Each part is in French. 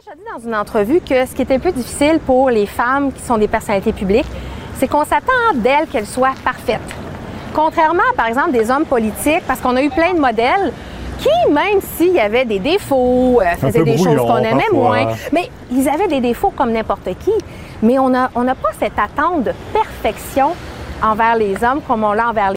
déjà dit dans une entrevue que ce qui est un peu difficile pour les femmes qui sont des personnalités publiques, c'est qu'on s'attend d'elles qu'elles soient parfaites. Contrairement, par exemple, des hommes politiques, parce qu'on a eu plein de modèles qui, même s'il y avait des défauts, euh, faisaient des choses qu'on aimait moins, mais ils avaient des défauts comme n'importe qui. Mais on n'a on pas cette attente de perfection envers les hommes comme on l'a envers les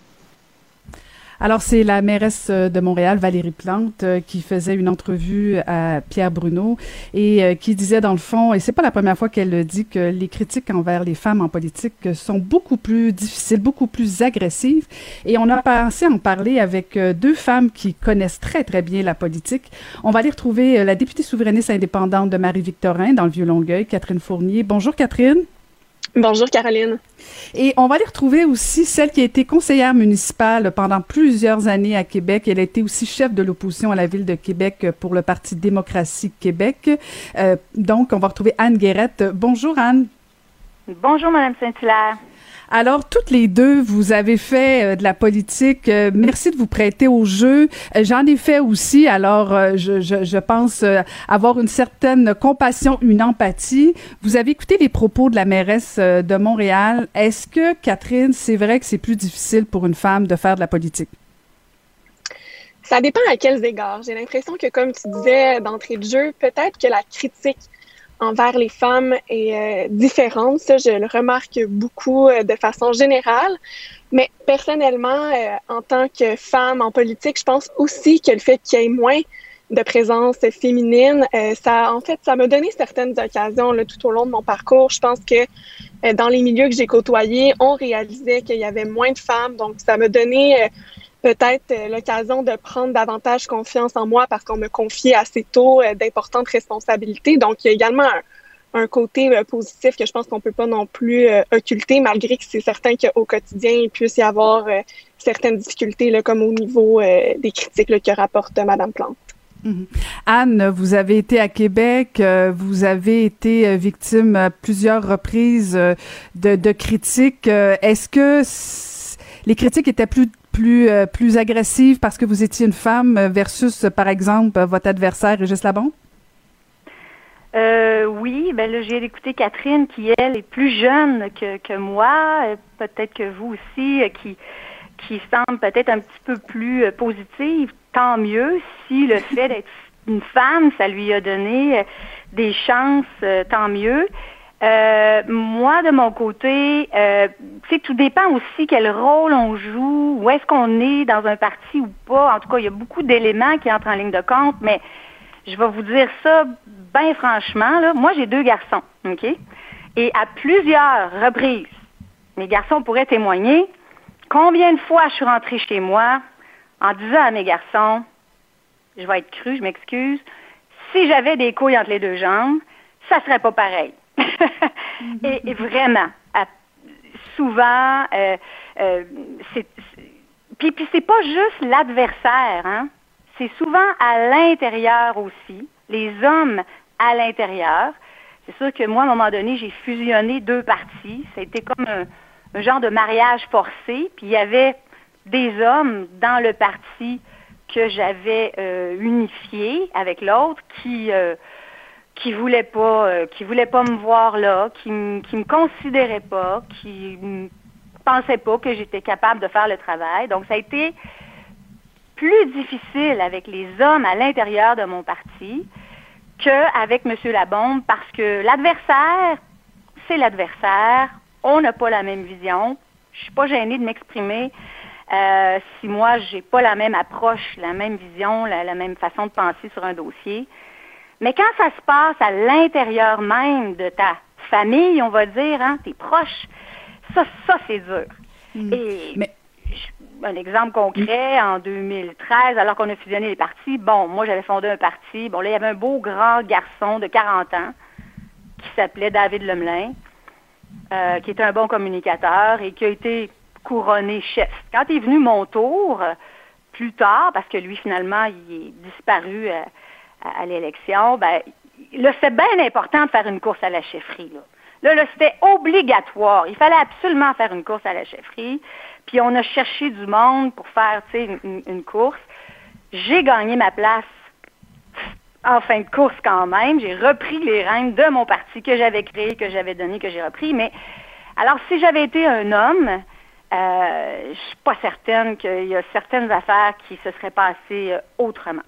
alors, c'est la mairesse euh, de Montréal, Valérie Plante, euh, qui faisait une entrevue à Pierre Bruno et euh, qui disait, dans le fond, et c'est pas la première fois qu'elle le dit, que les critiques envers les femmes en politique sont beaucoup plus difficiles, beaucoup plus agressives. Et on a pensé en parler avec deux femmes qui connaissent très, très bien la politique. On va aller retrouver la députée souverainiste indépendante de Marie-Victorin dans le Vieux-Longueuil, Catherine Fournier. Bonjour, Catherine. Bonjour Caroline. Et on va aller retrouver aussi celle qui a été conseillère municipale pendant plusieurs années à Québec. Elle a été aussi chef de l'opposition à la ville de Québec pour le Parti démocratie Québec. Euh, donc, on va retrouver Anne Guérette. Bonjour Anne. Bonjour Madame Saint-Hilaire. Alors, toutes les deux, vous avez fait euh, de la politique. Euh, merci de vous prêter au jeu. Euh, j'en ai fait aussi. Alors, je, pense avoir une certaine compassion, une empathie. Vous avez écouté les propos de la mairesse de Montréal. Est-ce que, Catherine, c'est vrai que c'est plus difficile pour une femme de faire de la politique? Ça dépend à quels égards. J'ai l'impression que, comme tu disais d'entrée de jeu, peut-être que la critique envers les femmes est euh, différente. Ça, je le remarque beaucoup euh, de façon générale. Mais personnellement, euh, en tant que femme en politique, je pense aussi que le fait qu'il y ait moins de présence féminine, ça, en fait, ça m'a donné certaines occasions là, tout au long de mon parcours. Je pense que dans les milieux que j'ai côtoyés, on réalisait qu'il y avait moins de femmes. Donc, ça m'a donné peut-être euh, l'occasion de prendre davantage confiance en moi parce qu'on me confie assez tôt euh, d'importantes responsabilités. Donc, il y a également un, côté euh, positif que je pense qu'on peut pas non plus occulter, malgré que c'est certain qu'au quotidien, il puisse y avoir certaines difficultés, comme au niveau des critiques que rapporte Madame Plante. Mm-hmm. Anne, vous avez été à Québec, vous avez été victime à plusieurs reprises de critiques. Est-ce que les critiques étaient plus plus, euh, plus agressive parce que vous étiez une femme versus, par exemple, votre adversaire Régis Labon? Euh, oui, ben là, j'ai écouté Catherine qui, elle, est plus jeune que, que moi, euh, peut-être que vous aussi, qui, qui semble peut-être un petit peu plus positive. Tant mieux si le fait d'être une femme, ça lui a donné des chances, tant mieux. Euh, moi, de mon côté, euh, tout dépend aussi quel rôle on joue, où est-ce qu'on est dans un parti ou pas. En tout cas, il y a beaucoup d'éléments qui entrent en ligne de compte, mais je vais vous dire ça bien franchement. Là. Moi, j'ai deux garçons, OK? Et à plusieurs reprises, mes garçons pourraient témoigner combien de fois je suis rentrée chez moi en disant à mes garçons, je vais être cru, je m'excuse, si j'avais des couilles entre les deux jambes, ça serait pas pareil. Et, vraiment, souvent, euh, euh, c'est, puis, c'est pas juste l'adversaire, hein? c'est souvent à l'intérieur aussi, les hommes à l'intérieur. C'est sûr que moi, à un moment donné, j'ai fusionné deux a été comme un, genre de mariage forcé. Puis il y avait des hommes dans le parti que j'avais euh, unifié avec l'autre qui qui voulait pas, euh, qui voulait pas me voir là, qui, qui me considérait pas, qui pensait pas que j'étais capable de faire le travail. Donc ça a été plus difficile avec les hommes à l'intérieur de mon parti qu'avec M. Labombe parce que l'adversaire, c'est l'adversaire. On n'a pas la même vision. Je suis pas gênée de m'exprimer. Euh, si moi, j'ai pas la même approche, la même vision, la même façon de penser sur un dossier. Mais quand ça se passe à l'intérieur même de ta famille, on va dire, hein, tes proches, ça, ça c'est dur. Hmm. Et un exemple concret, en 2013, alors qu'on a fusionné les partis, bon, moi j'avais fondé un parti, bon là il y avait un beau grand garçon de 40 ans qui s'appelait David Lemelin, euh, qui était un bon communicateur et qui a été couronné chef. Quand est venu mon tour, plus tard, parce que lui finalement il est disparu euh, à, l'élection, ben, là, c'est bien important de faire une course à la chefferie. Là, là, c'était obligatoire. Il fallait absolument faire une course à la chefferie. Puis on a cherché du monde pour faire une, une, course. J'ai gagné ma place en fin de course quand même, j'ai repris les rênes de mon parti que j'avais créé, que j'avais donné, que j'ai repris. Mais alors, si j'avais été un homme, euh, je suis pas certaine qu'il y a certaines affaires qui se seraient passées euh, autrement.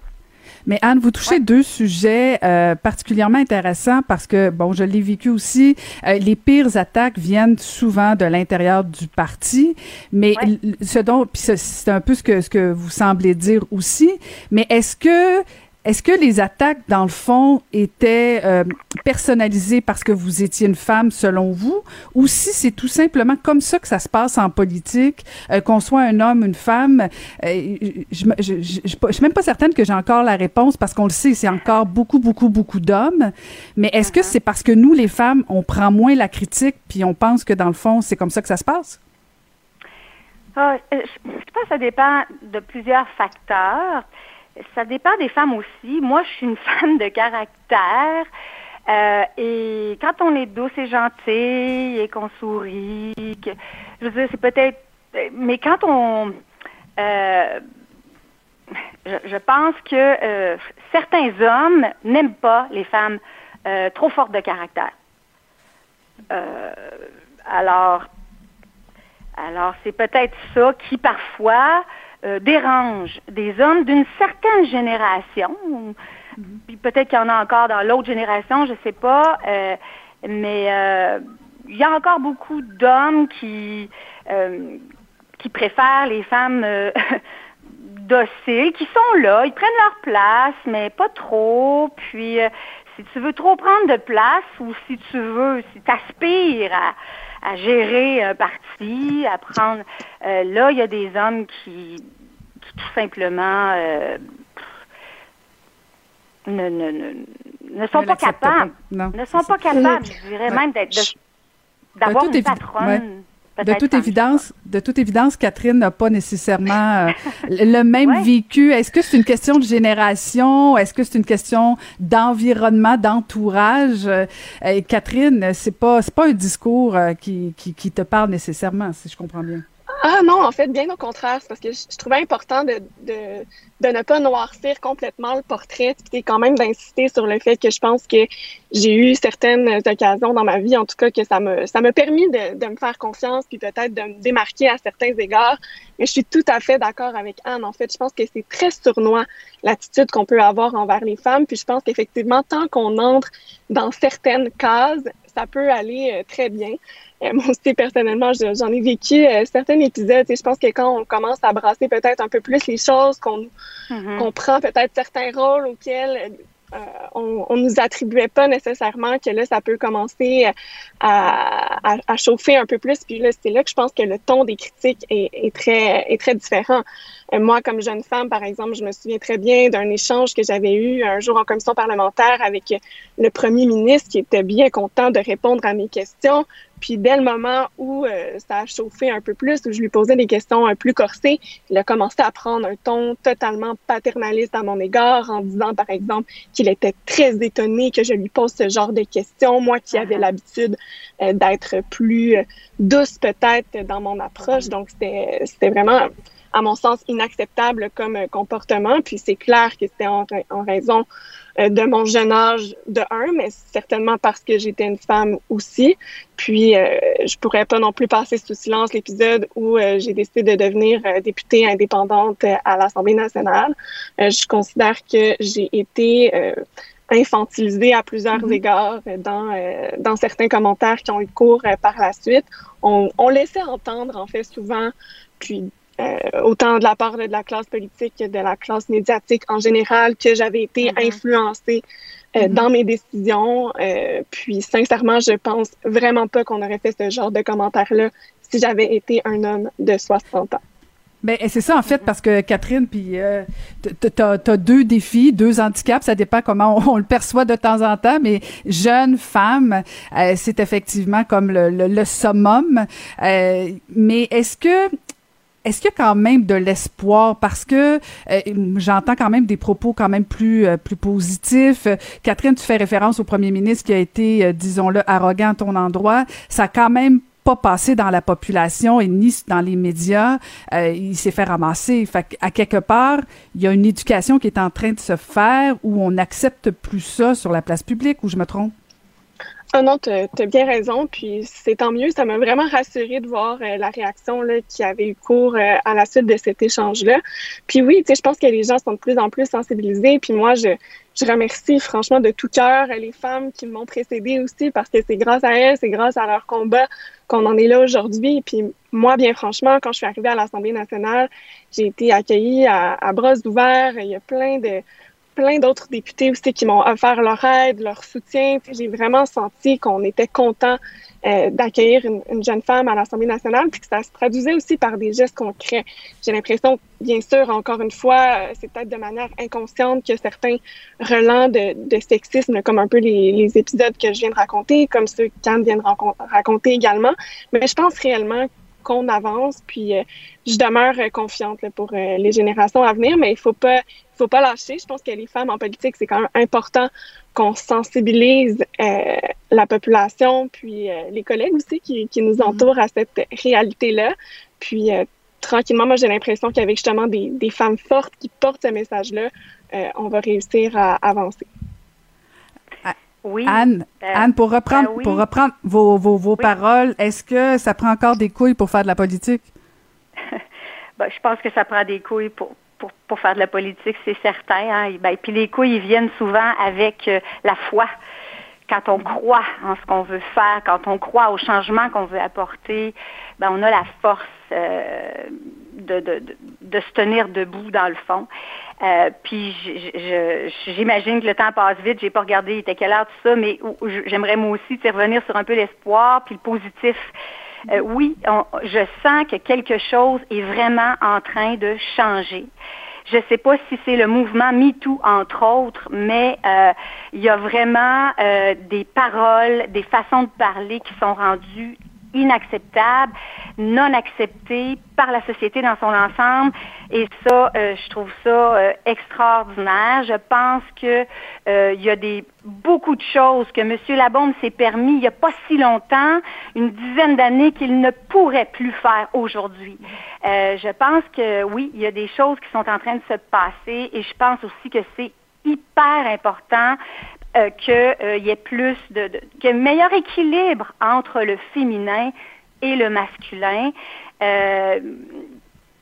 Mais Anne, vous touchez deux sujets euh, particulièrement intéressants parce que, bon, je l'ai vécu aussi, euh, les pires attaques viennent souvent de l'intérieur du parti, mais ce dont, puis c'est un peu ce que, ce que vous semblez dire aussi, mais est-ce que est-ce que les attaques, dans le fond, étaient euh, personnalisées parce que vous étiez une femme, selon vous, ou si c'est tout simplement comme ça que ça se passe en politique, euh, qu'on soit un homme, une femme? Euh, je, je, je, suis même pas certaine que j'ai encore la réponse parce qu'on le sait, c'est encore beaucoup, beaucoup, beaucoup d'hommes. Mais est-ce que uh-huh. c'est parce que nous, les femmes, on prend moins la critique puis on pense que dans le fond, c'est comme ça que ça se passe? Ah, je pense que ça dépend de plusieurs facteurs ça dépend des femmes aussi. Moi, je suis une femme de caractère. Euh, et quand on est douce et gentille et qu'on sourit, que, je veux dire, c'est peut-être. Mais quand on. Euh, je, pense que euh, certains hommes n'aiment pas les femmes trop fortes de caractère. alors, alors c'est peut-être ça qui parfois euh, dérange des hommes d'une certaine génération. Puis peut-être qu'il y en a encore dans l'autre génération, je ne sais pas. Euh, mais euh, il y a encore beaucoup d'hommes qui qui préfèrent les femmes dociles, qui sont là, ils prennent leur place, mais pas trop. Puis si tu veux trop prendre de place ou si tu veux, si tu aspires à à gérer un parti, à prendre. Euh, là, il y a des hommes qui, qui tout simplement euh, ne, ne, ne, ne, sont pas capables. ne sont pas capables, je dirais même d'être d'avoir une patronne. De toute évidence, de toute évidence, Catherine n'a pas nécessairement euh, le même vécu. Est-ce que c'est une question de génération? Est-ce que c'est une question d'environnement, d'entourage? Euh, Catherine, c'est pas c'est pas un discours euh, qui, qui, qui te parle nécessairement, si je comprends bien. Ah non, en fait, bien au contraire, parce que je, trouvais important de, de, de, ne pas noircir complètement le portrait, puis quand même d'insister sur le fait que je pense que j'ai eu certaines occasions dans ma vie, en tout cas, que ça me ça m'a permis de, de me faire confiance, puis peut-être de me démarquer à certains égards. Mais je suis tout à fait d'accord avec Anne. En fait, je pense que c'est très sournois l'attitude qu'on peut avoir envers les femmes, puis je pense qu'effectivement, tant qu'on entre dans certaines cases, ça peut aller euh, très bien. Euh, moi aussi, personnellement, j'en ai vécu euh, certains épisodes. Et je pense que quand on commence à brasser peut-être un peu plus les choses, qu'on mm-hmm. prend peut-être certains rôles auxquels euh, on, on nous attribuait pas nécessairement que là, ça peut commencer à, chauffer un peu plus. Puis là, c'est là que je pense que le ton des critiques est, très, est très différent. moi, comme jeune femme, par exemple, je me souviens très bien d'un échange que j'avais eu un jour en commission parlementaire avec le premier ministre qui était bien content de répondre à mes questions. Puis dès le moment où euh, ça a chauffé un peu plus, où je lui posais des questions un plus corsées, il a commencé à prendre un ton totalement paternaliste à mon égard, en disant par exemple qu'il était très étonné que je lui pose ce genre de questions, moi qui avais uh-huh. l'habitude euh, d'être plus euh, douce peut-être dans mon approche. Donc c'était c'était vraiment à mon sens, inacceptable comme comportement. Puis c'est clair que c'était en, en, raison euh, de mon jeune âge de un, mais certainement parce que j'étais une femme aussi. Puis euh, je pourrais pas non plus passer sous silence l'épisode où euh, j'ai décidé de devenir députée indépendante à l'Assemblée nationale. je considère que j'ai été infantilisée à plusieurs mm-hmm. égards dans, dans certains commentaires qui ont eu cours par la suite. On, on laissait entendre, en fait, souvent, puis euh, autant de la part de la classe politique que de la classe médiatique en général, que j'avais été mm-hmm. influencée euh, mm-hmm. dans mes décisions. Euh, puis sincèrement, je pense vraiment pas qu'on aurait fait ce genre de commentaires-là si j'avais été un homme de 60 ans. Ben, c'est ça, en fait, parce que Catherine, puis euh, t'as as deux défis, deux handicaps, ça dépend comment on, le perçoit de temps en temps, mais jeune femme, c'est effectivement comme le, le, le summum. mais est-ce que est-ce qu'il y a quand même de l'espoir? Parce que euh, j'entends quand même des propos quand même plus euh, plus positifs. Catherine, tu fais référence au premier ministre qui a été, euh, disons-le, arrogant à ton endroit. Ça a quand même pas passé dans la population et ni dans les médias. Il s'est fait ramasser. Fait à quelque part, il y a une éducation qui est en train de se faire où on n'accepte plus ça sur la place publique, ou je me trompe? Ah non, tu as, bien raison, puis c'est tant mieux. Ça m'a vraiment rassuré de voir euh, la réaction là, qui avait eu cours euh, à la suite de cet échange-là. Puis oui, je pense que les gens sont de plus en plus sensibilisés. Puis moi, je, je remercie franchement de tout cœur les femmes qui m'ont précédée aussi, parce que c'est grâce à elles, c'est grâce à leur combat qu'on en est là aujourd'hui. Puis moi, bien franchement, quand je suis arrivée à l'Assemblée nationale, j'ai été accueillie à, à bras ouverts. Il y a plein de plein d'autres députés aussi qui m'ont offert leur aide, leur soutien. J'ai vraiment senti qu'on était content euh, d'accueillir une, jeune femme à l'Assemblée nationale, puis que ça se traduisait aussi par des gestes concrets. J'ai l'impression, bien sûr, encore une fois, euh, c'est peut-être de manière inconsciente que certains relents de, de sexisme, comme un peu les, les, épisodes que je viens de raconter, comme ceux qu'Anne vient de raconter également, mais je pense réellement qu'on avance, puis euh, je demeure confiante pour les générations à venir, mais il faut pas faut pas lâcher. Je pense que les femmes en politique, c'est quand même important qu'on sensibilise euh, la population, puis euh, les collègues aussi qui, qui nous mm-hmm. entourent à cette réalité-là. Puis euh, tranquillement, moi j'ai l'impression qu'avec justement des, des, femmes fortes qui portent ce message-là, on va réussir à avancer. Oui. Anne, Anne, pour reprendre, ben pour reprendre vos, vos, vos paroles, est-ce que ça prend encore des couilles pour faire de la politique? ben, je pense que ça prend des couilles pour, pour, faire de la politique, c'est certain. Hein. Ben, puis les couilles, ils viennent souvent avec euh, la foi. Quand on croit en ce qu'on veut faire, quand on croit au changement qu'on veut apporter, ben, on a la force euh, de, de, de, se tenir debout dans le fond. Euh, puis j'imagine que le temps passe vite. J'ai pas regardé il était quelle heure tout ça, mais j'aimerais moi aussi revenir sur un peu l'espoir puis le positif. Euh, oui, je sens que quelque chose est vraiment en train de changer. Je ne sais pas si c'est le mouvement MeToo, entre autres, mais euh, il y a vraiment euh, des paroles, des façons de parler qui sont rendues inacceptable, non accepté par la société dans son ensemble. Et ça, euh, je trouve ça euh, extraordinaire. Je pense que euh, il y a des beaucoup de choses que M. Labombe s'est permis il n'y a pas si longtemps, une dizaine d'années, qu'il ne pourrait plus faire aujourd'hui. je pense que oui, il y a des choses qui sont en train de se passer et je pense aussi que c'est hyper important euh, qu'il euh, y ait plus de, de meilleur équilibre entre le féminin et le masculin. Euh,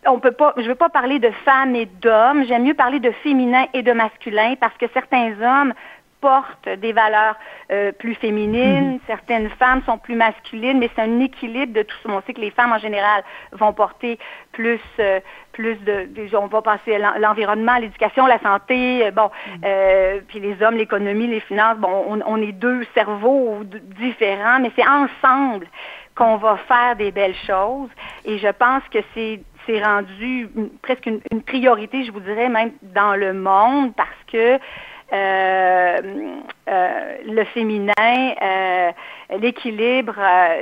on peut pas, je veux pas parler de femmes et d'hommes. J'aime mieux parler de féminin et de masculin parce que certains hommes portent des valeurs euh, plus féminines, mhm. certaines femmes sont plus masculines, mais c'est un équilibre de tout ça. On sait que les femmes en général vont porter plus, euh, plus de, on va passer l'environnement, l'éducation, la santé, euh, bon, mhm. puis les hommes, l'économie, les finances. Bon, on, on est deux cerveaux différents, mais c'est ensemble qu'on va faire des belles choses. Et je pense que c'est c'est rendu presque une, une, priorité, je vous dirais même dans le monde, parce que euh, euh, le féminin, euh, l'équilibre.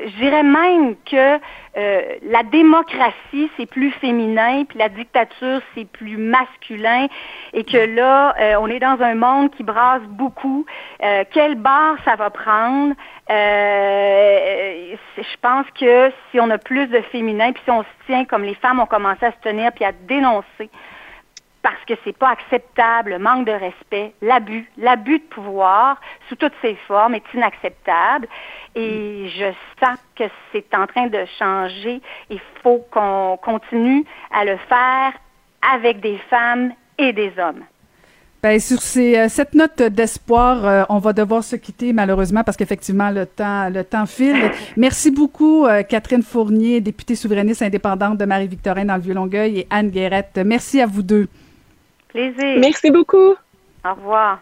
je dirais même que la démocratie, c'est plus féminin, puis la dictature, c'est plus masculin, et que là, on est dans un monde qui brasse beaucoup. quelle barre ça va prendre? je pense que si on a plus de féminin, puis si on se tient comme les femmes ont commencé à se tenir, puis à dénoncer, parce que c'est pas acceptable, le manque de respect, l'abus, l'abus de pouvoir sous toutes ses formes est inacceptable. Et je sens que c'est en train de changer. Il faut qu'on continue à le faire avec des femmes et des hommes. Bien, sur ces, euh, cette note d'espoir, euh, on va devoir se quitter malheureusement parce qu'effectivement le temps le temps file. Merci beaucoup euh, Catherine Fournier, députée souverainiste indépendante de Marie-Victorin dans le Vieux-Longueuil et Anne Guérette. Merci à vous deux. Plaisir. Merci beaucoup. Au revoir.